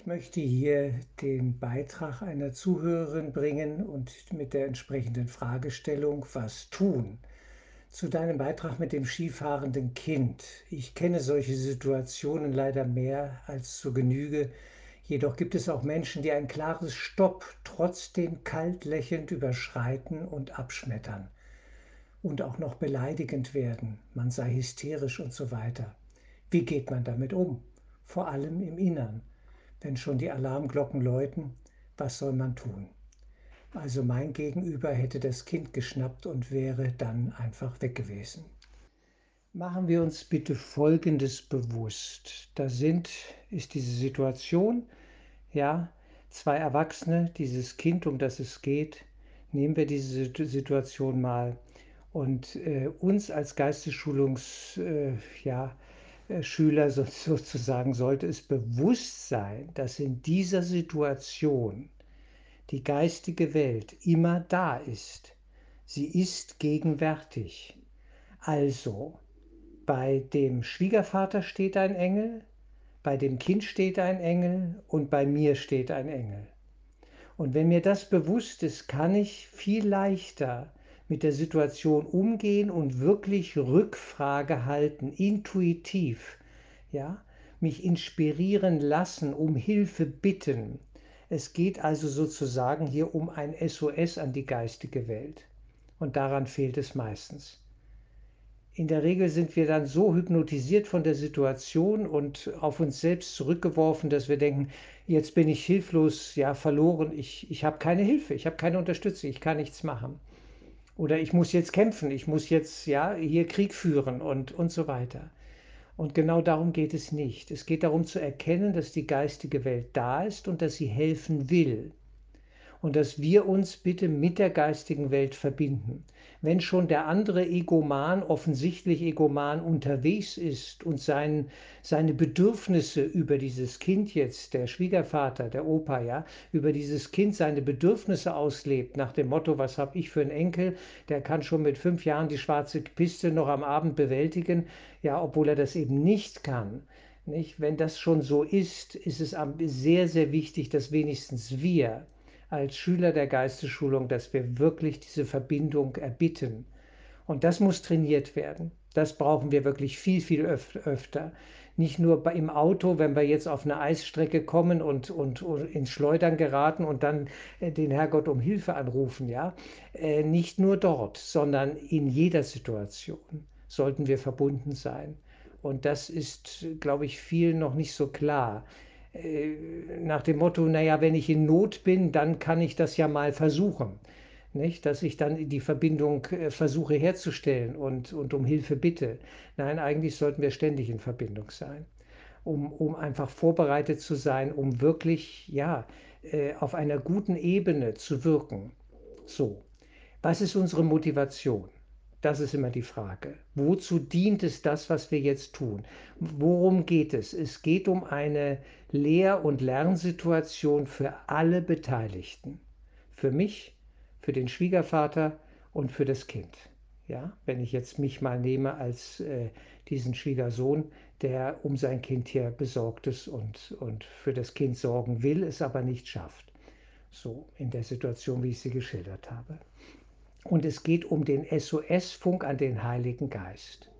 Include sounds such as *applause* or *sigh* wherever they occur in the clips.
Ich möchte hier den Beitrag einer Zuhörerin bringen und mit der entsprechenden Fragestellung, was tun? Zu deinem Beitrag mit dem skifahrenden Kind. Ich kenne solche Situationen leider mehr als zu Genüge. Jedoch gibt es auch Menschen, die ein klares Stopp trotzdem kalt lächelnd überschreiten und abschmettern und auch noch beleidigend werden. Man sei hysterisch und so weiter. Wie geht man damit um? Vor allem im Innern wenn schon die Alarmglocken läuten, was soll man tun? Also mein Gegenüber hätte das Kind geschnappt und wäre dann einfach weg gewesen. Machen wir uns bitte Folgendes bewusst. Da sind, ist diese Situation, ja, zwei Erwachsene, dieses Kind, um das es geht, nehmen wir diese Situation mal und äh, uns als Geistesschulungs, äh, ja, äh, Schüler sozusagen sollte es bewusst sein, dass in dieser Situation die geistige Welt immer da ist. Sie ist gegenwärtig. Also, bei dem Schwiegervater steht ein Engel, bei dem Kind steht ein Engel und bei mir steht ein Engel. Und wenn mir das bewusst ist, kann ich viel leichter mit der Situation umgehen und wirklich Rückfrage halten, intuitiv, ja, mich inspirieren lassen, um Hilfe bitten. Es geht also sozusagen hier um ein SOS an die geistige Welt. Und daran fehlt es meistens. In der Regel sind wir dann so hypnotisiert von der Situation und auf uns selbst zurückgeworfen, dass wir denken, jetzt bin ich hilflos, ja, verloren, ich, ich habe keine Hilfe, ich habe keine Unterstützung, ich kann nichts machen. Oder ich muss jetzt kämpfen, ich muss jetzt ja hier Krieg führen und, und so weiter. Und genau darum geht es nicht. Es geht darum zu erkennen, dass die geistige Welt da ist und dass sie helfen will und dass wir uns bitte mit der geistigen Welt verbinden. Wenn schon der andere Egoman, offensichtlich Egoman, unterwegs ist und sein, seine Bedürfnisse über dieses Kind jetzt, der Schwiegervater, der Opa, ja, über dieses Kind seine Bedürfnisse auslebt, nach dem Motto, was habe ich für einen Enkel, der kann schon mit fünf Jahren die schwarze Piste noch am Abend bewältigen, ja, obwohl er das eben nicht kann. Nicht? Wenn das schon so ist, ist es sehr, sehr wichtig, dass wenigstens wir, als Schüler der Geistesschulung, dass wir wirklich diese Verbindung erbitten. Und das muss trainiert werden. Das brauchen wir wirklich viel, viel öf öfter. Nicht nur im Auto, wenn wir jetzt auf eine Eisstrecke kommen und, und, und ins Schleudern geraten und dann äh, den Herrgott um Hilfe anrufen, ja. Äh, nicht nur dort, sondern in jeder Situation sollten wir verbunden sein. Und das ist, glaube ich, vielen noch nicht so klar. Äh, nach dem Motto, naja, wenn ich in Not bin, dann kann ich das ja mal versuchen. Nicht? Dass ich dann die Verbindung äh, versuche herzustellen und, und um Hilfe bitte. Nein, eigentlich sollten wir ständig in Verbindung sein, um, um einfach vorbereitet zu sein, um wirklich ja, äh, auf einer guten Ebene zu wirken. So, was ist unsere Motivation? Das ist immer die Frage. Wozu dient es das, was wir jetzt tun? Worum geht es? Es geht um eine Lehr- und Lernsituation für alle Beteiligten. Für mich, für den Schwiegervater und für das Kind. Ja, wenn ich jetzt mich mal nehme als äh, diesen Schwiegersohn, der um sein Kind hier besorgt ist und, und für das Kind sorgen will, es aber nicht schafft. So in der Situation, wie ich sie geschildert habe. Und es geht um den SOS-Funk an den Heiligen Geist.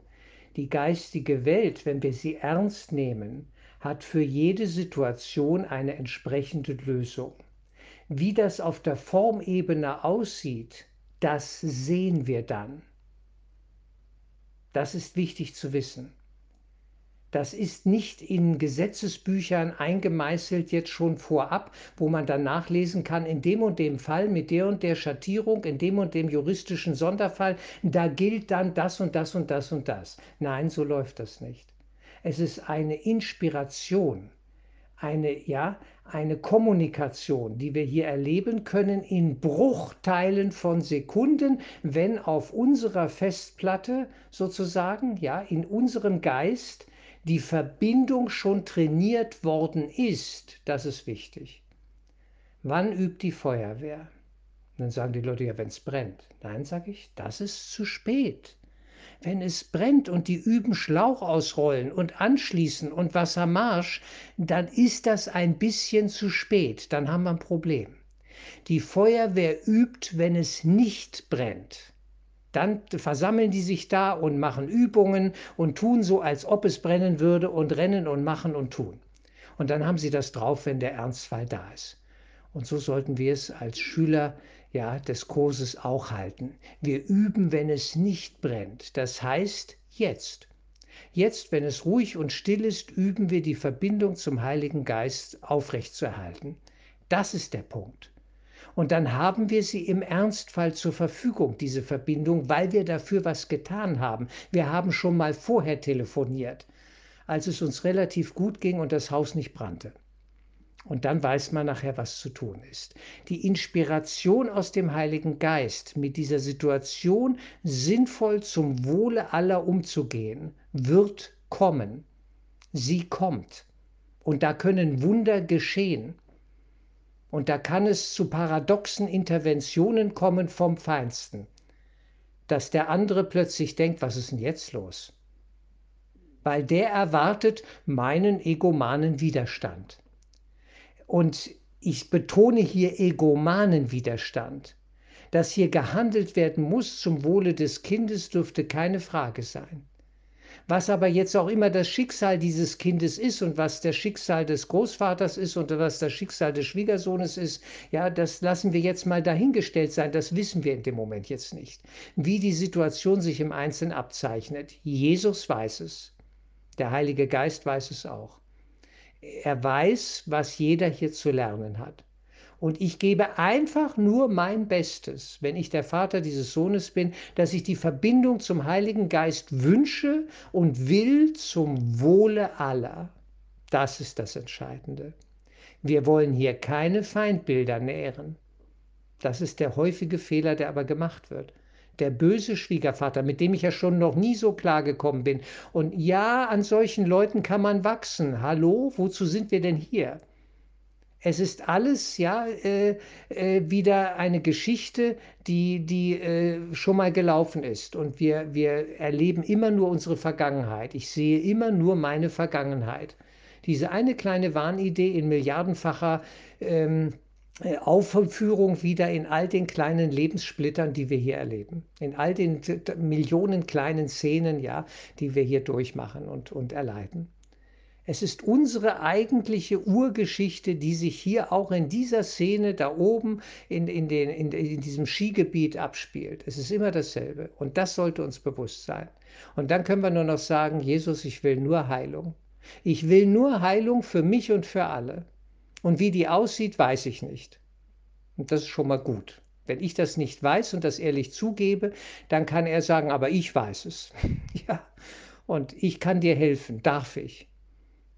Die geistige Welt, wenn wir sie ernst nehmen, hat für jede Situation eine entsprechende Lösung. Wie das auf der Formebene aussieht, das sehen wir dann. Das ist wichtig zu wissen. Das ist nicht in Gesetzesbüchern eingemeißelt jetzt schon vorab, wo man dann nachlesen kann, in dem und dem Fall mit der und der Schattierung, in dem und dem juristischen Sonderfall, da gilt dann das und das und das und das. Nein, so läuft das nicht. Es ist eine Inspiration, eine, ja, eine Kommunikation, die wir hier erleben können in Bruchteilen von Sekunden, wenn auf unserer Festplatte sozusagen, ja, in unserem Geist die Verbindung schon trainiert worden ist, das ist wichtig. Wann übt die Feuerwehr? Dann sagen die Leute, ja, wenn es brennt. Nein, sage ich, das ist zu spät. Wenn es brennt und die üben Schlauch ausrollen und anschließen und Wassermarsch, dann ist das ein bisschen zu spät, dann haben wir ein Problem. Die Feuerwehr übt, wenn es nicht brennt. Dann versammeln die sich da und machen Übungen und tun so, als ob es brennen würde und rennen und machen und tun. Und dann haben sie das drauf, wenn der Ernstfall da ist. Und so sollten wir es als Schüler ja, des Kurses auch halten. Wir üben, wenn es nicht brennt. Das heißt jetzt. Jetzt, wenn es ruhig und still ist, üben wir die Verbindung zum Heiligen Geist aufrechtzuerhalten. Das ist der Punkt. Und dann haben wir sie im Ernstfall zur Verfügung, diese Verbindung, weil wir dafür was getan haben. Wir haben schon mal vorher telefoniert, als es uns relativ gut ging und das Haus nicht brannte. Und dann weiß man nachher, was zu tun ist. Die Inspiration aus dem Heiligen Geist, mit dieser Situation sinnvoll zum Wohle aller umzugehen, wird kommen. Sie kommt. Und da können Wunder geschehen. Und da kann es zu paradoxen Interventionen kommen vom Feinsten, dass der andere plötzlich denkt, was ist denn jetzt los? Weil der erwartet meinen egomanen Widerstand. Und ich betone hier egomanen Widerstand. Dass hier gehandelt werden muss zum Wohle des Kindes, dürfte keine Frage sein. Was aber jetzt auch immer das Schicksal dieses Kindes ist und was das Schicksal des Großvaters ist und was das Schicksal des Schwiegersohnes ist, ja, das lassen wir jetzt mal dahingestellt sein. Das wissen wir in dem Moment jetzt nicht. Wie die Situation sich im Einzelnen abzeichnet. Jesus weiß es. Der Heilige Geist weiß es auch. Er weiß, was jeder hier zu lernen hat. Und ich gebe einfach nur mein Bestes, wenn ich der Vater dieses Sohnes bin, dass ich die Verbindung zum Heiligen Geist wünsche und will zum Wohle aller. Das ist das Entscheidende. Wir wollen hier keine Feindbilder nähren. Das ist der häufige Fehler, der aber gemacht wird der böse Schwiegervater, mit dem ich ja schon noch nie so klar gekommen bin. Und ja, an solchen Leuten kann man wachsen. Hallo, wozu sind wir denn hier? Es ist alles ja äh, äh, wieder eine Geschichte, die, die äh, schon mal gelaufen ist. Und wir, wir erleben immer nur unsere Vergangenheit. Ich sehe immer nur meine Vergangenheit. Diese eine kleine Wahnidee in milliardenfacher ähm, äh, Aufführung wieder in all den kleinen Lebenssplittern, die wir hier erleben. In all den Millionen kleinen Szenen, ja, die wir hier durchmachen und, und erleiden. Es ist unsere eigentliche Urgeschichte, die sich hier auch in dieser Szene da oben in, in, den, in, in diesem Skigebiet abspielt. Es ist immer dasselbe. Und das sollte uns bewusst sein. Und dann können wir nur noch sagen, Jesus, ich will nur Heilung. Ich will nur Heilung für mich und für alle. Und wie die aussieht, weiß ich nicht. Und das ist schon mal gut. Wenn ich das nicht weiß und das ehrlich zugebe, dann kann er sagen, aber ich weiß es. *laughs* ja, und ich kann dir helfen, darf ich.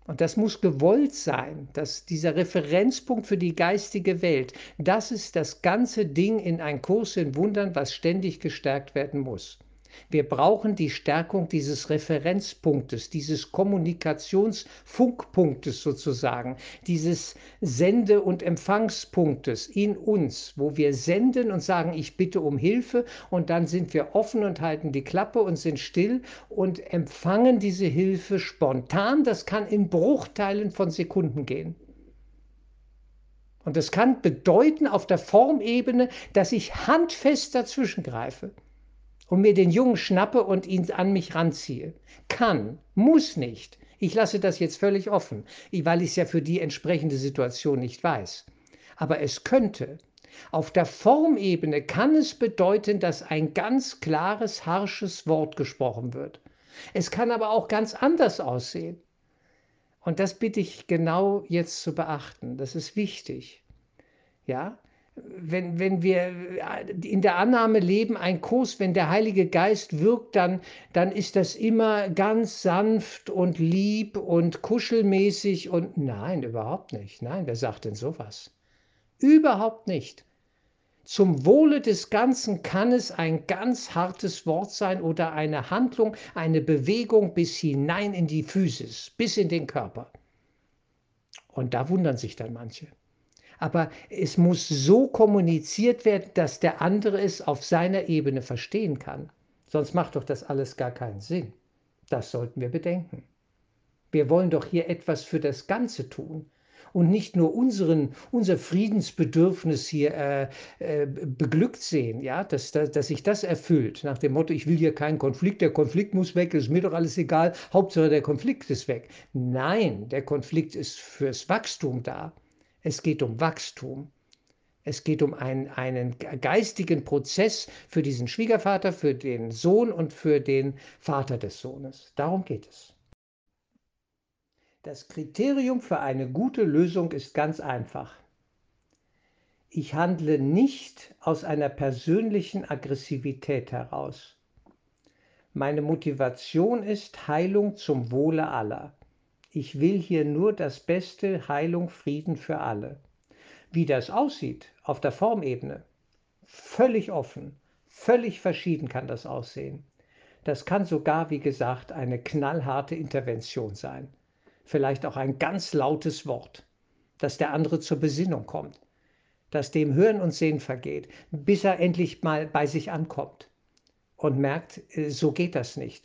Und das muss gewollt sein, dass dieser Referenzpunkt für die geistige Welt, das ist das ganze Ding in ein Kurs in Wundern, was ständig gestärkt werden muss. Wir brauchen die Stärkung dieses Referenzpunktes, dieses Kommunikationsfunkpunktes sozusagen, dieses Sende- und Empfangspunktes in uns, wo wir senden und sagen, ich bitte um Hilfe und dann sind wir offen und halten die Klappe und sind still und empfangen diese Hilfe spontan. Das kann in Bruchteilen von Sekunden gehen. Und das kann bedeuten auf der Formebene, dass ich handfest dazwischen greife und mir den Jungen schnappe und ihn an mich ranziehe. Kann, muss nicht. Ich lasse das jetzt völlig offen, weil ich es ja für die entsprechende Situation nicht weiß. Aber es könnte. Auf der Formebene kann es bedeuten, dass ein ganz klares, harsches Wort gesprochen wird. Es kann aber auch ganz anders aussehen. Und das bitte ich genau jetzt zu beachten. Das ist wichtig. Ja, wenn, wenn wir in der Annahme leben, ein Kurs, wenn der Heilige Geist wirkt, dann, dann ist das immer ganz sanft und lieb und kuschelmäßig und nein, überhaupt nicht. Nein, wer sagt denn sowas? Überhaupt nicht. Zum Wohle des Ganzen kann es ein ganz hartes Wort sein oder eine Handlung, eine Bewegung bis hinein in die Physis, bis in den Körper. Und da wundern sich dann manche aber es muss so kommuniziert werden, dass der andere es auf seiner Ebene verstehen kann. Sonst macht doch das alles gar keinen Sinn. Das sollten wir bedenken. Wir wollen doch hier etwas für das Ganze tun und nicht nur unseren, unser Friedensbedürfnis hier äh, äh, beglückt sehen, ja, dass, dass, dass sich das erfüllt, nach dem Motto, ich will hier keinen Konflikt, der Konflikt muss weg, ist mir doch alles egal, Hauptsache der Konflikt ist weg. Nein, der Konflikt ist fürs Wachstum da. Es geht um Wachstum. Es geht um einen, einen geistigen Prozess für diesen Schwiegervater, für den Sohn und für den Vater des Sohnes. Darum geht es. Das Kriterium für eine gute Lösung ist ganz einfach. Ich handle nicht aus einer persönlichen Aggressivität heraus. Meine Motivation ist Heilung zum Wohle aller. Ich will hier nur das Beste, Heilung, Frieden für alle. Wie das aussieht auf der Formebene, völlig offen, völlig verschieden kann das aussehen. Das kann sogar, wie gesagt, eine knallharte Intervention sein vielleicht auch ein ganz lautes Wort, dass der andere zur Besinnung kommt, dass dem Hören und Sehen vergeht, bis er endlich mal bei sich ankommt und merkt, äh, so geht das nicht.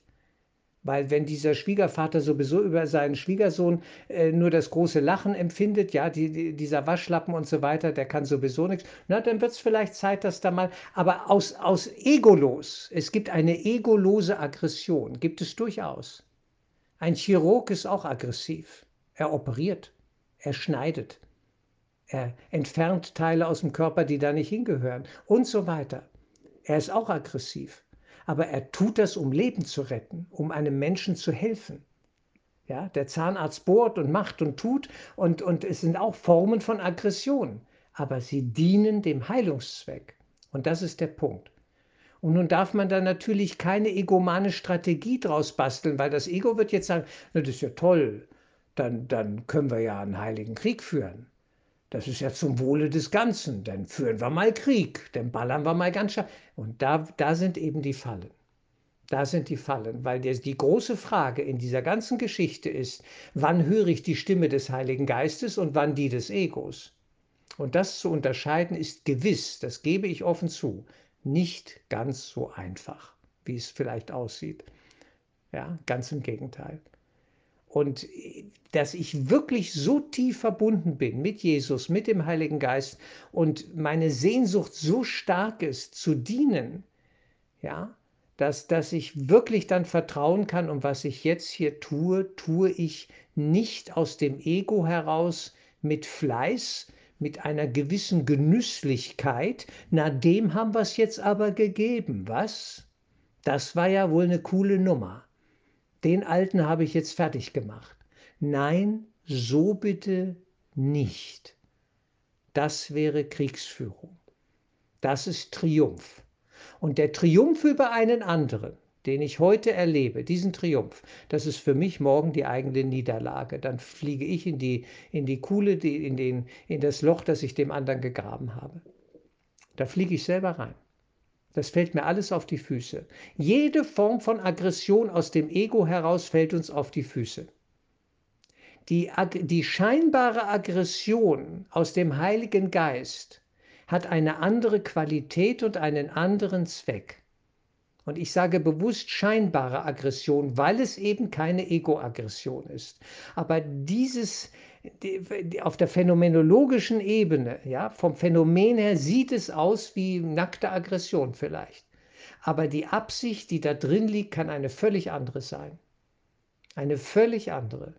Weil wenn dieser Schwiegervater sowieso über seinen Schwiegersohn äh, nur das große Lachen empfindet, ja, die, die, dieser Waschlappen und so weiter, der kann sowieso nichts, na, dann wird es vielleicht Zeit, dass da mal, aber aus, aus egolos, es gibt eine egolose Aggression, gibt es durchaus. Ein Chirurg ist auch aggressiv. Er operiert, er schneidet, er entfernt Teile aus dem Körper, die da nicht hingehören und so weiter. Er ist auch aggressiv, aber er tut das, um Leben zu retten, um einem Menschen zu helfen. Ja, der Zahnarzt bohrt und macht und tut und, und es sind auch Formen von Aggression, aber sie dienen dem Heilungszweck. Und das ist der Punkt. Und nun darf man da natürlich keine egomane Strategie draus basteln, weil das Ego wird jetzt sagen, na, das ist ja toll, dann, dann können wir ja einen heiligen Krieg führen. Das ist ja zum Wohle des Ganzen. Dann führen wir mal Krieg, dann ballern wir mal ganz scharf. Und da, da sind eben die Fallen. Da sind die Fallen, weil die, die große Frage in dieser ganzen Geschichte ist, wann höre ich die Stimme des Heiligen Geistes und wann die des Egos. Und das zu unterscheiden ist gewiss, das gebe ich offen zu, nicht ganz so einfach, wie es vielleicht aussieht. Ja, ganz im Gegenteil. Und dass ich wirklich so tief verbunden bin mit Jesus, mit dem Heiligen Geist und meine Sehnsucht so stark ist, zu dienen, ja, dass, dass ich wirklich dann vertrauen kann, und was ich jetzt hier tue, tue ich nicht aus dem Ego heraus mit Fleiß, mit einer gewissen Genüsslichkeit, na dem haben wir es jetzt aber gegeben, was? Das war ja wohl eine coole Nummer. Den alten habe ich jetzt fertig gemacht. Nein, so bitte nicht. Das wäre Kriegsführung. Das ist Triumph. Und der Triumph über einen anderen, den ich heute erlebe, diesen Triumph, das ist für mich morgen die eigene Niederlage. Dann fliege ich in die, in die Kuhle, die, in, den, in das Loch, das ich dem anderen gegraben habe. Da fliege ich selber rein. Das fällt mir alles auf die Füße. Jede Form von Aggression aus dem Ego heraus fällt uns auf die Füße. Die, die scheinbare Aggression aus dem Heiligen Geist hat eine andere Qualität und einen anderen Zweck. Und ich sage bewusst scheinbare Aggression, weil es eben keine Ego-Aggression ist. Aber dieses auf der phänomenologischen Ebene, ja, vom Phänomen her sieht es aus wie nackte Aggression vielleicht. Aber die Absicht, die da drin liegt, kann eine völlig andere sein. Eine völlig andere.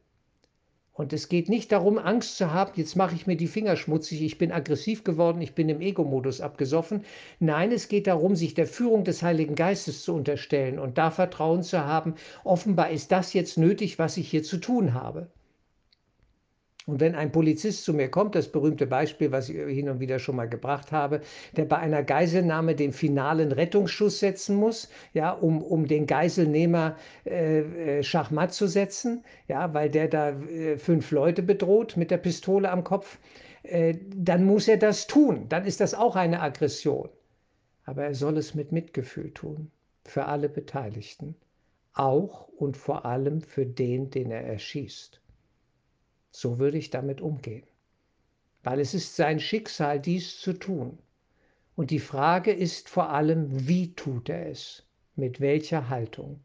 Und es geht nicht darum, Angst zu haben, jetzt mache ich mir die Finger schmutzig, ich bin aggressiv geworden, ich bin im Ego-Modus abgesoffen. Nein, es geht darum, sich der Führung des Heiligen Geistes zu unterstellen und da Vertrauen zu haben, offenbar ist das jetzt nötig, was ich hier zu tun habe. Und wenn ein Polizist zu mir kommt, das berühmte Beispiel, was ich hin und wieder schon mal gebracht habe, der bei einer Geiselnahme den finalen Rettungsschuss setzen muss, ja, um, um den Geiselnehmer äh, äh, Schachmatt zu setzen, ja, weil der da äh, fünf Leute bedroht mit der Pistole am Kopf, äh, dann muss er das tun. Dann ist das auch eine Aggression. Aber er soll es mit Mitgefühl tun, für alle Beteiligten, auch und vor allem für den, den er erschießt. So würde ich damit umgehen. Weil es ist sein Schicksal, dies zu tun. Und die Frage ist vor allem, wie tut er es? Mit welcher Haltung?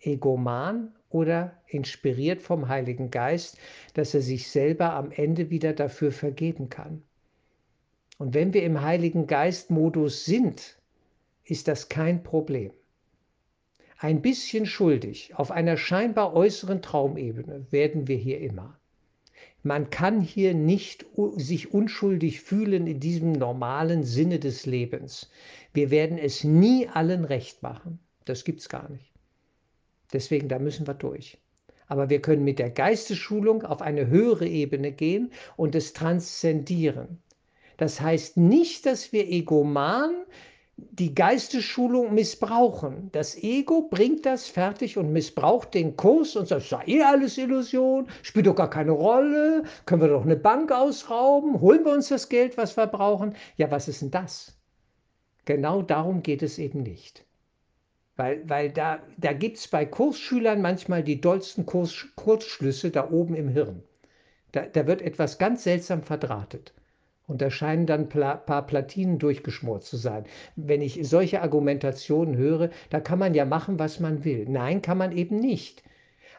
Egoman oder inspiriert vom Heiligen Geist, dass er sich selber am Ende wieder dafür vergeben kann? Und wenn wir im Heiligen Geist-Modus sind, ist das kein Problem. Ein bisschen schuldig auf einer scheinbar äußeren Traumebene werden wir hier immer. Man kann hier nicht sich unschuldig fühlen in diesem normalen Sinne des Lebens. Wir werden es nie allen recht machen. Das gibt es gar nicht. Deswegen, da müssen wir durch. Aber wir können mit der Geistesschulung auf eine höhere Ebene gehen und es transzendieren. Das heißt nicht, dass wir egoman die Geistesschulung missbrauchen. Das Ego bringt das fertig und missbraucht den Kurs und sagt, sei eh alles Illusion, spielt doch gar keine Rolle, können wir doch eine Bank ausrauben, holen wir uns das Geld, was wir brauchen. Ja, was ist denn das? Genau darum geht es eben nicht. Weil, weil da, da gibt es bei Kursschülern manchmal die dollsten Kurs, Kurzschlüsse da oben im Hirn. Da, da wird etwas ganz seltsam verdrahtet. Und da scheinen dann ein paar Platinen durchgeschmort zu sein. Wenn ich solche Argumentationen höre, da kann man ja machen, was man will. Nein, kann man eben nicht.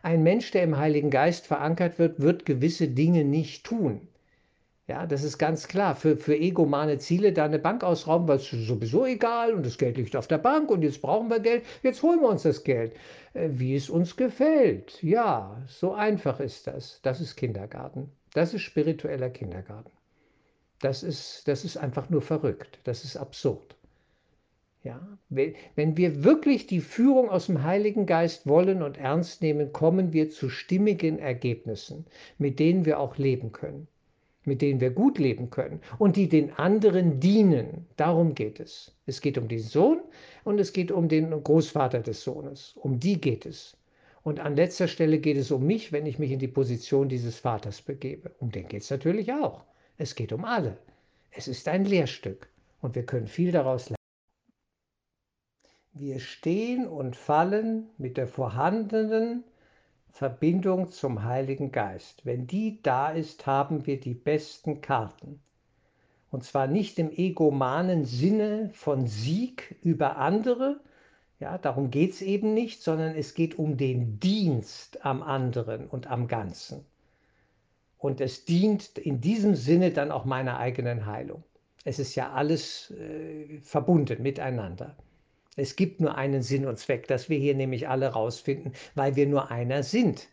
Ein Mensch, der im Heiligen Geist verankert wird, wird gewisse Dinge nicht tun. Ja, das ist ganz klar. Für, für egomane Ziele da eine Bank ausrauben, weil es sowieso egal und das Geld liegt auf der Bank und jetzt brauchen wir Geld, jetzt holen wir uns das Geld, äh, wie es uns gefällt. Ja, so einfach ist das. Das ist Kindergarten. Das ist spiritueller Kindergarten. Das ist, das ist einfach nur verrückt. Das ist absurd. Ja, wenn wir wirklich die Führung aus dem Heiligen Geist wollen und ernst nehmen, kommen wir zu stimmigen Ergebnissen, mit denen wir auch leben können, mit denen wir gut leben können und die den anderen dienen. Darum geht es. Es geht um den Sohn und es geht um den Großvater des Sohnes. Um die geht es. Und an letzter Stelle geht es um mich, wenn ich mich in die Position dieses Vaters begebe. Um den geht es natürlich auch. Es geht um alle. Es ist ein Lehrstück und wir können viel daraus lernen. Wir stehen und fallen mit der vorhandenen Verbindung zum Heiligen Geist. Wenn die da ist, haben wir die besten Karten. Und zwar nicht im egomanen Sinne von Sieg über andere, ja, darum geht es eben nicht, sondern es geht um den Dienst am anderen und am Ganzen und es dient in diesem Sinne dann auch meiner eigenen Heilung. Es ist ja alles äh, verbunden miteinander. Es gibt nur einen Sinn und Zweck, dass wir hier nämlich alle rausfinden, weil wir nur einer sind.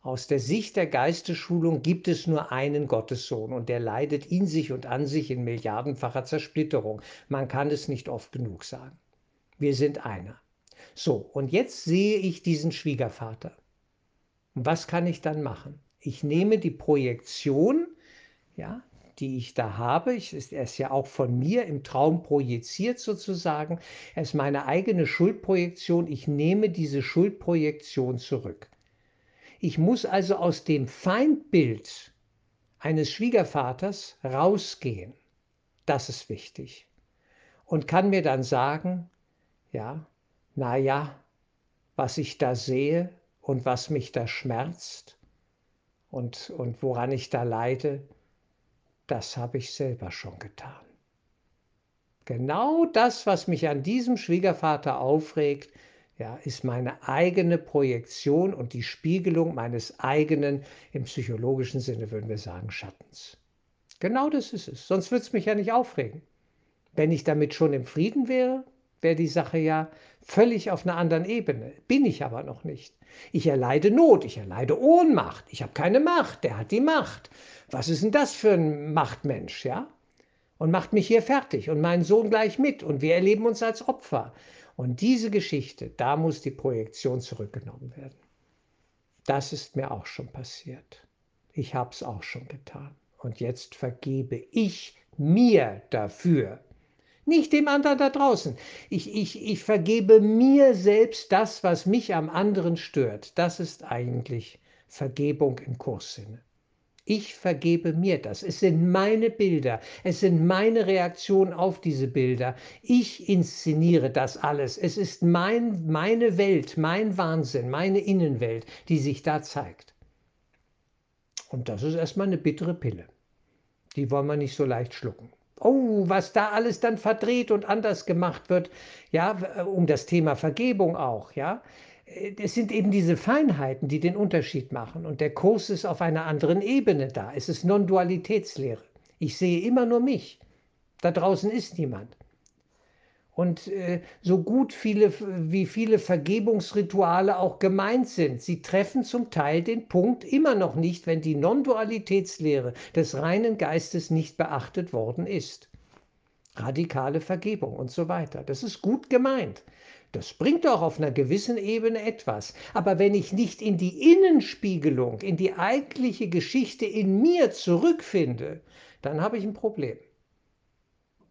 Aus der Sicht der Geistesschulung gibt es nur einen Gottessohn und der leidet in sich und an sich in milliardenfacher Zersplitterung. Man kann es nicht oft genug sagen. Wir sind einer. So, und jetzt sehe ich diesen Schwiegervater. Was kann ich dann machen? Ich nehme die Projektion, ja, die ich da habe, ich, er ist ja auch von mir im Traum projiziert sozusagen, er ist meine eigene Schuldprojektion, ich nehme diese Schuldprojektion zurück. Ich muss also aus dem Feindbild eines Schwiegervaters rausgehen. Das ist wichtig. Und kann mir dann sagen, ja, naja, was ich da sehe und was mich da schmerzt, und, und woran ich da leide, das habe ich selber schon getan. Genau das, was mich an diesem Schwiegervater aufregt, ja, ist meine eigene Projektion und die Spiegelung meines eigenen, im psychologischen Sinne würden wir sagen, Schattens. Genau das ist es. Sonst würde es mich ja nicht aufregen. Wenn ich damit schon im Frieden wäre, wäre die Sache ja völlig auf einer anderen Ebene. Bin ich aber noch nicht. Ich erleide Not, ich erleide Ohnmacht. Ich habe keine Macht, der hat die Macht. Was ist denn das für ein Machtmensch, ja? Und macht mich hier fertig und meinen Sohn gleich mit und wir erleben uns als Opfer. Und diese Geschichte, da muss die Projektion zurückgenommen werden. Das ist mir auch schon passiert. Ich habe es auch schon getan. Und jetzt vergebe ich mir dafür, nicht dem anderen da draußen. Ich, ich, ich vergebe mir selbst das, was mich am anderen stört. Das ist eigentlich Vergebung im Kurssinne. Ich vergebe mir das. Es sind meine Bilder. Es sind meine Reaktionen auf diese Bilder. Ich inszeniere das alles. Es ist mein, meine Welt, mein Wahnsinn, meine Innenwelt, die sich da zeigt. Und das ist erstmal eine bittere Pille. Die wollen wir nicht so leicht schlucken Oh, was da alles dann verdreht und anders gemacht wird, ja, um das Thema Vergebung auch, ja. Äh, es sind eben diese Feinheiten, die den Unterschied machen. Und der Kurs ist auf einer anderen Ebene da. Es ist Non-Dualitätslehre. Ich sehe immer nur mich. Da draußen ist niemand. Und äh, so gut viele, wie viele Vergebungsrituale auch gemeint sind, sie treffen zum Teil den Punkt immer noch nicht, wenn die Non-Dualitätslehre des reinen Geistes nicht beachtet worden ist. Radikale Vergebung und so weiter. Das ist gut gemeint. Das bringt auch auf einer gewissen Ebene etwas. Aber wenn ich nicht in die Innenspiegelung, in die eigentliche Geschichte in mir zurückfinde, dann habe ich ein Problem.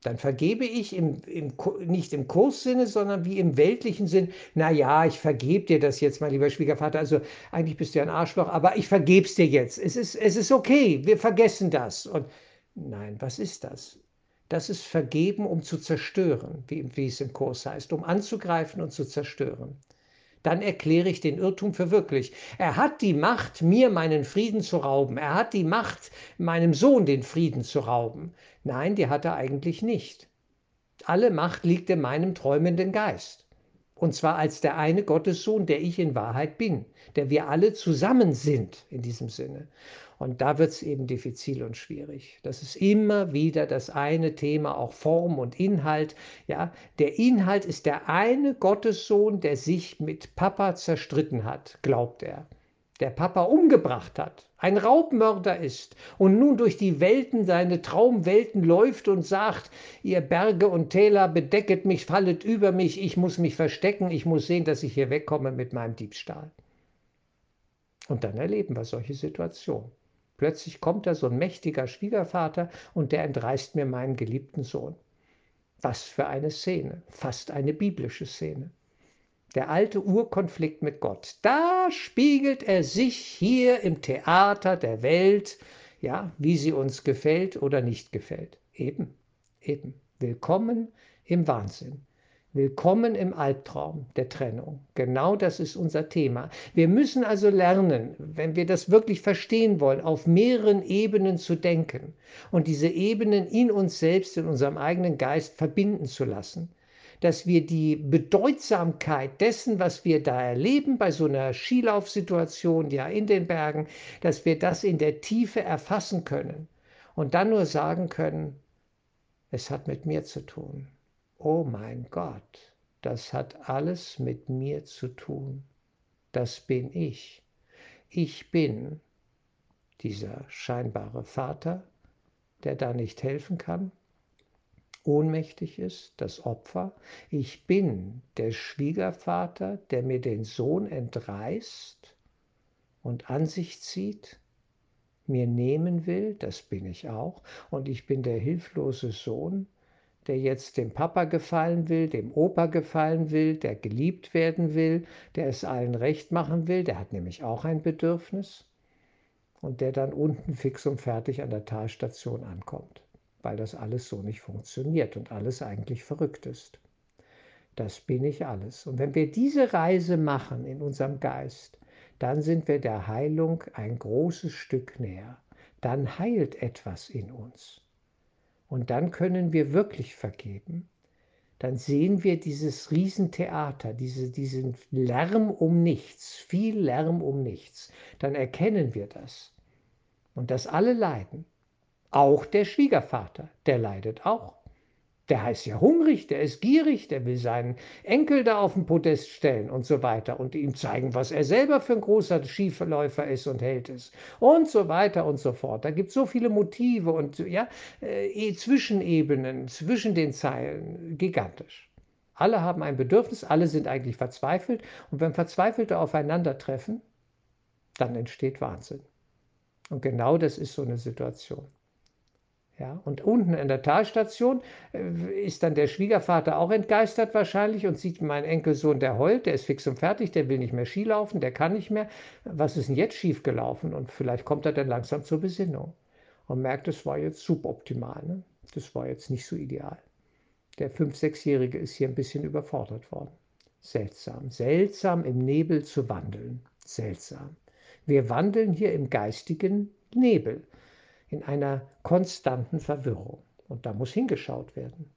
Dann vergebe ich im, im, nicht im Kurssinne, sondern wie im weltlichen Sinn. Naja, ich vergebe dir das jetzt, mein lieber Schwiegervater. Also eigentlich bist du ja ein Arschloch, aber ich vergebe es dir jetzt. Es ist, es ist okay, wir vergessen das. Und nein, was ist das? Das ist Vergeben, um zu zerstören, wie, wie es im Kurs heißt, um anzugreifen und zu zerstören. Dann erkläre ich den Irrtum für wirklich. Er hat die Macht, mir meinen Frieden zu rauben. Er hat die Macht, meinem Sohn den Frieden zu rauben. Nein, die hat er eigentlich nicht. Alle Macht liegt in meinem träumenden Geist. Und zwar als der eine Gottessohn, der ich in Wahrheit bin, der wir alle zusammen sind in diesem Sinne. Und da wird es eben diffizil und schwierig. Das ist immer wieder das eine Thema, auch Form und Inhalt. Ja, der Inhalt ist der eine Gottessohn, der sich mit Papa zerstritten hat, glaubt er. Der Papa umgebracht hat, ein Raubmörder ist und nun durch die Welten, seine Traumwelten läuft und sagt, ihr Berge und Täler bedecket mich, fallet über mich, ich muss mich verstecken, ich muss sehen, dass ich hier wegkomme mit meinem Diebstahl. Und dann erleben wir solche Situationen. Plötzlich kommt da so ein mächtiger Schwiegervater und der entreißt mir meinen geliebten Sohn. Was für eine Szene, fast eine biblische Szene. Der alte Urkonflikt mit Gott. Da spiegelt er sich hier im Theater der Welt, ja, wie sie uns gefällt oder nicht gefällt. Eben, eben. Willkommen im Wahnsinn. Willkommen im Albtraum der Trennung. Genau das ist unser Thema. Wir müssen also lernen, wenn wir das wirklich verstehen wollen, auf mehreren Ebenen zu denken und diese Ebenen in uns selbst, in unserem eigenen Geist verbinden zu lassen. Dass wir die Bedeutsamkeit dessen, was wir da erleben bei so einer Skilaufsituation, ja in den Bergen, dass wir das in der Tiefe erfassen können und dann nur sagen können, es hat mit mir zu tun oh mein Gott, das hat alles mit mir zu tun. Das bin ich. Ich bin dieser scheinbare Vater, der da nicht helfen kann, ohnmächtig ist, das Opfer. Ich bin der Schwiegervater, der mir den Sohn entreißt und an sich zieht, mir nehmen will, das bin ich auch. Und ich bin der hilflose Sohn, der jetzt dem Papa gefallen will, dem Opa gefallen will, der geliebt werden will, der es allen recht machen will, der hat nämlich auch ein Bedürfnis und der dann unten fix und fertig an der Talstation ankommt, weil das alles so nicht funktioniert und alles eigentlich verrückt ist. Das bin ich alles. Und wenn wir diese Reise machen in unserem Geist, dann sind wir der Heilung ein großes Stück näher. Dann heilt etwas in uns. Und dann können wir wirklich vergeben. Dann sehen wir dieses Riesentheater, diese, diesen Lärm um nichts, viel Lärm um nichts. Dann erkennen wir das. Und dass alle leiden. Auch der Schwiegervater, der leidet auch. Der heißt ja hungrig, der ist gierig, der will seinen Enkel da auf den Podest stellen und so weiter und ihm zeigen, was er selber für ein großer Schiefläufer ist und Held ist und so weiter und so fort. Da gibt es so viele Motive und ja, äh, eh, Zwischenebenen zwischen den Zeilen, gigantisch. Alle haben ein Bedürfnis, alle sind eigentlich verzweifelt und wenn Verzweifelte aufeinandertreffen, dann entsteht Wahnsinn. Und genau das ist so eine Situation. Ja, und unten in der Talstation äh, ist dann der Schwiegervater auch entgeistert wahrscheinlich und sieht meinen Enkelsohn, der heult, der ist fix und fertig, der will nicht mehr Ski laufen, der kann nicht mehr. Was ist denn jetzt schiefgelaufen? Und vielleicht kommt er dann langsam zur Besinnung und merkt, das war jetzt suboptimal. Ne? Das war jetzt nicht so ideal. Der 5-, 6-Jährige ist hier ein bisschen überfordert worden. Seltsam, seltsam im Nebel zu wandeln. Seltsam. Wir wandeln hier im geistigen Nebel in einer konstanten Verwirrung. Und da muss hingeschaut werden.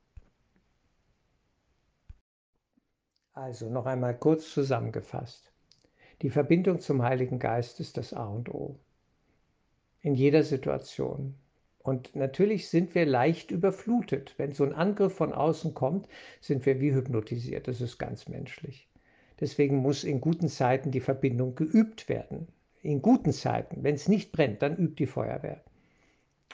Also noch einmal kurz zusammengefasst. Die Verbindung zum Heiligen Geist ist das A und O. In jeder Situation. Und natürlich sind wir leicht überflutet. Wenn so ein Angriff von außen kommt, sind wir wie hypnotisiert. Das ist ganz menschlich. Deswegen muss in guten Zeiten die Verbindung geübt werden. In guten Zeiten. Wenn es nicht brennt, dann übt die Feuerwehr.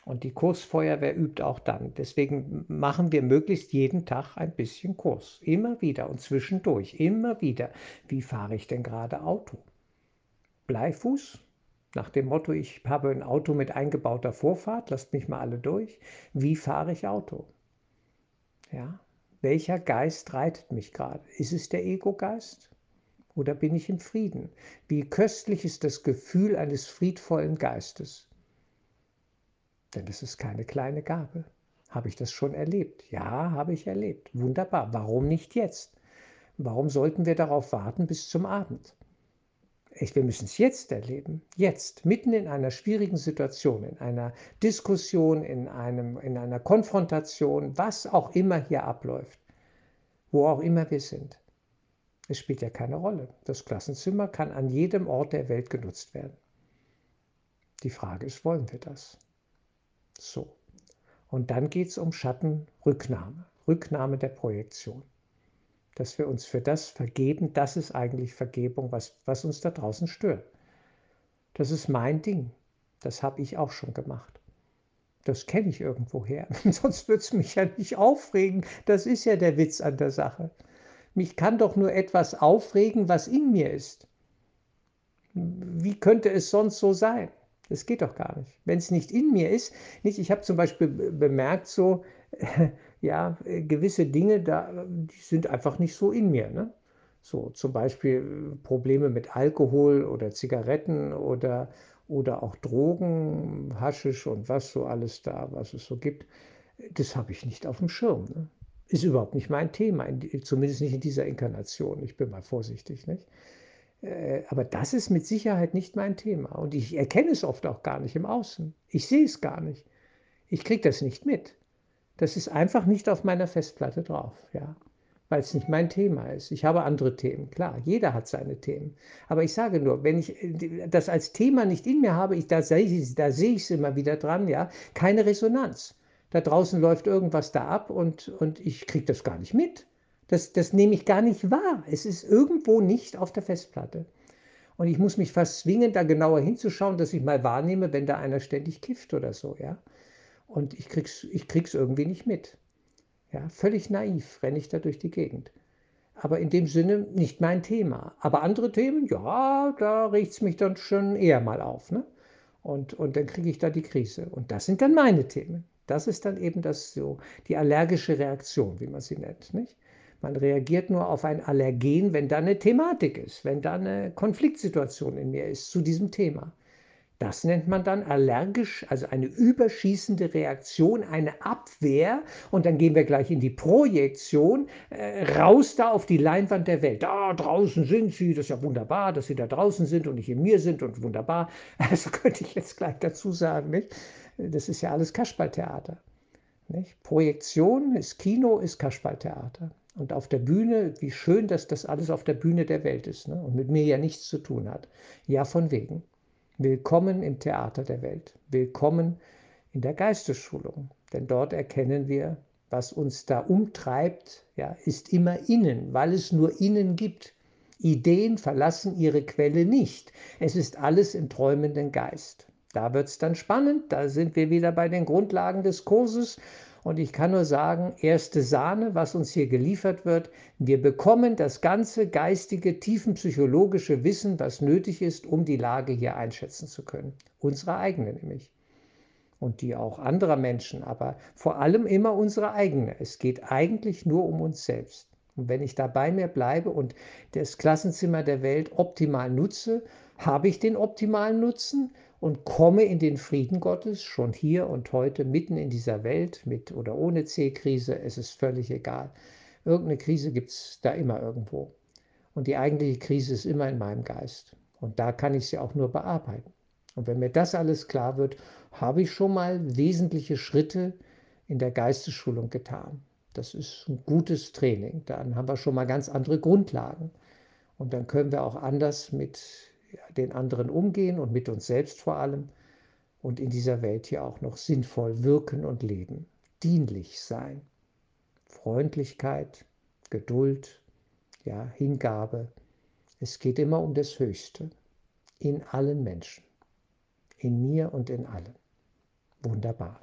Und die Kursfeuerwehr übt auch dann. Deswegen machen wir möglichst jeden Tag ein bisschen Kurs. Immer wieder und zwischendurch. Immer wieder. Wie fahre ich denn gerade Auto? Bleifuß? Nach dem Motto, ich habe ein Auto mit eingebauter Vorfahrt, lasst mich mal alle durch. Wie fahre ich Auto? Ja, welcher Geist reitet mich gerade? Ist es der Ego-Geist oder bin ich im Frieden? Wie köstlich ist das Gefühl eines friedvollen Geistes? Denn das ist keine kleine Gabe. Habe ich das schon erlebt? Ja, habe ich erlebt. Wunderbar. Warum nicht jetzt? Warum sollten wir darauf warten bis zum Abend? Echt, wir müssen es jetzt erleben. Jetzt, mitten in einer schwierigen Situation, in einer Diskussion, in, einem, in einer Konfrontation, was auch immer hier abläuft, wo auch immer wir sind. Es spielt ja keine Rolle. Das Klassenzimmer kann an jedem Ort der Welt genutzt werden. Die Frage ist, wollen wir das? So. Und dann geht es um Schattenrücknahme, Rücknahme der Projektion. Dass wir uns für das vergeben, das ist eigentlich Vergebung, was, was uns da draußen stört. Das ist mein Ding. Das habe ich auch schon gemacht. Das kenne ich irgendwoher. *laughs* Sonst würde es mich ja nicht aufregen. Das ist ja der Witz an der Sache. Mich kann doch nur etwas aufregen, was in mir ist. Wie könnte es sonst so sein? Das geht doch gar nicht. Wenn es nicht in mir ist, nicht, ich habe zum Beispiel bemerkt, so, *laughs* ja, gewisse Dinge, da, die sind einfach nicht so in mir. Ne? So zum Beispiel Probleme mit Alkohol oder Zigaretten oder, oder auch Drogen, Haschisch und was so alles da, was es so gibt, das habe ich nicht auf dem Schirm. Ne? Ist überhaupt nicht mein Thema, zumindest nicht in dieser Inkarnation. Ich bin mal vorsichtig. Nicht? Äh, aber das ist mit Sicherheit nicht mein Thema. Und ich erkenne es oft auch gar nicht im Außen. Ich sehe es gar nicht. Ich kriege das nicht mit. Das ist einfach nicht auf meiner Festplatte drauf, ja. Weil es nicht mein Thema ist. Ich habe andere Themen, klar, jeder hat seine Themen. Aber ich sage nur, wenn ich äh, das als Thema nicht in mir habe, ich, da sehe ich es immer wieder dran, ja, keine Resonanz. Da draußen läuft irgendwas da ab und, und ich kriege das gar nicht mit. Das, das nehme ich gar nicht wahr. Es ist irgendwo nicht auf der Festplatte. Und ich muss mich fast zwingen, da genauer hinzuschauen, dass ich mal wahrnehme, wenn da einer ständig kifft oder so, ja. Und ich krieg's, ich krieg's irgendwie nicht mit. Ja, völlig naiv renne ich da durch die Gegend. Aber in dem Sinne nicht mein Thema. Aber andere Themen, ja, da regt es mich dann schon eher mal auf. Ne? Und, und dann kriege ich da die Krise. Und das sind dann meine Themen. Das ist dann eben das so, die allergische Reaktion, wie man sie nennt. Nicht? Man reagiert nur auf ein Allergen, wenn da eine Thematik ist, wenn da eine Konfliktsituation in mir ist zu diesem Thema. Das nennt man dann allergisch, also eine überschießende Reaktion, eine Abwehr. Und dann gehen wir gleich in die Projektion, äh, raus da auf die Leinwand der Welt. Da draußen sind sie, das ist ja wunderbar, dass sie da draußen sind und nicht in mir sind und wunderbar. *laughs* Also könnte ich jetzt gleich dazu sagen, nicht? Das ist ja alles Kasperltheater. Projektion ist Kino, ist Kasperltheater. Und auf der Bühne, wie schön, dass das alles auf der Bühne der Welt ist ne? und mit mir ja nichts zu tun hat. Ja, von wegen. Willkommen im Theater der Welt. Willkommen in der Geistesschulung. Denn dort erkennen wir, was uns da umtreibt, ja, ist immer innen, weil es nur innen gibt. Ideen verlassen ihre Quelle nicht. Es ist alles im träumenden Geist. Da wird es dann spannend, da sind wir wieder bei den Grundlagen des Kurses und ich kann nur sagen, erste Sahne, was uns hier geliefert wird. Wir bekommen das ganze geistige, tiefenpsychologische Wissen, was nötig ist, um die Lage hier einschätzen zu können. Unsere eigene nämlich. Und die auch anderer Menschen, aber vor allem immer unsere eigene. Es geht eigentlich nur um uns selbst. Und wenn ich da bei mir bleibe und das Klassenzimmer der Welt optimal nutze, habe ich den optimalen Nutzen und komme in den Frieden Gottes schon hier und heute mitten in dieser Welt mit oder ohne C-Krise, es ist völlig egal. Irgendeine Krise gibt es da immer irgendwo. Und die eigentliche Krise ist immer in meinem Geist. Und da kann ich sie auch nur bearbeiten. Und wenn mir das alles klar wird, habe ich schon mal wesentliche Schritte in der Geistesschulung getan. Das ist ein gutes Training. Dann haben wir schon mal ganz andere Grundlagen. Und dann können wir auch anders mit den anderen umgehen und mit uns selbst vor allem und in dieser Welt hier auch noch sinnvoll wirken und leben, dienlich sein. Freundlichkeit, Geduld, ja, Hingabe. Es geht immer um das Höchste in allen Menschen, in mir und in allen. Wunderbar.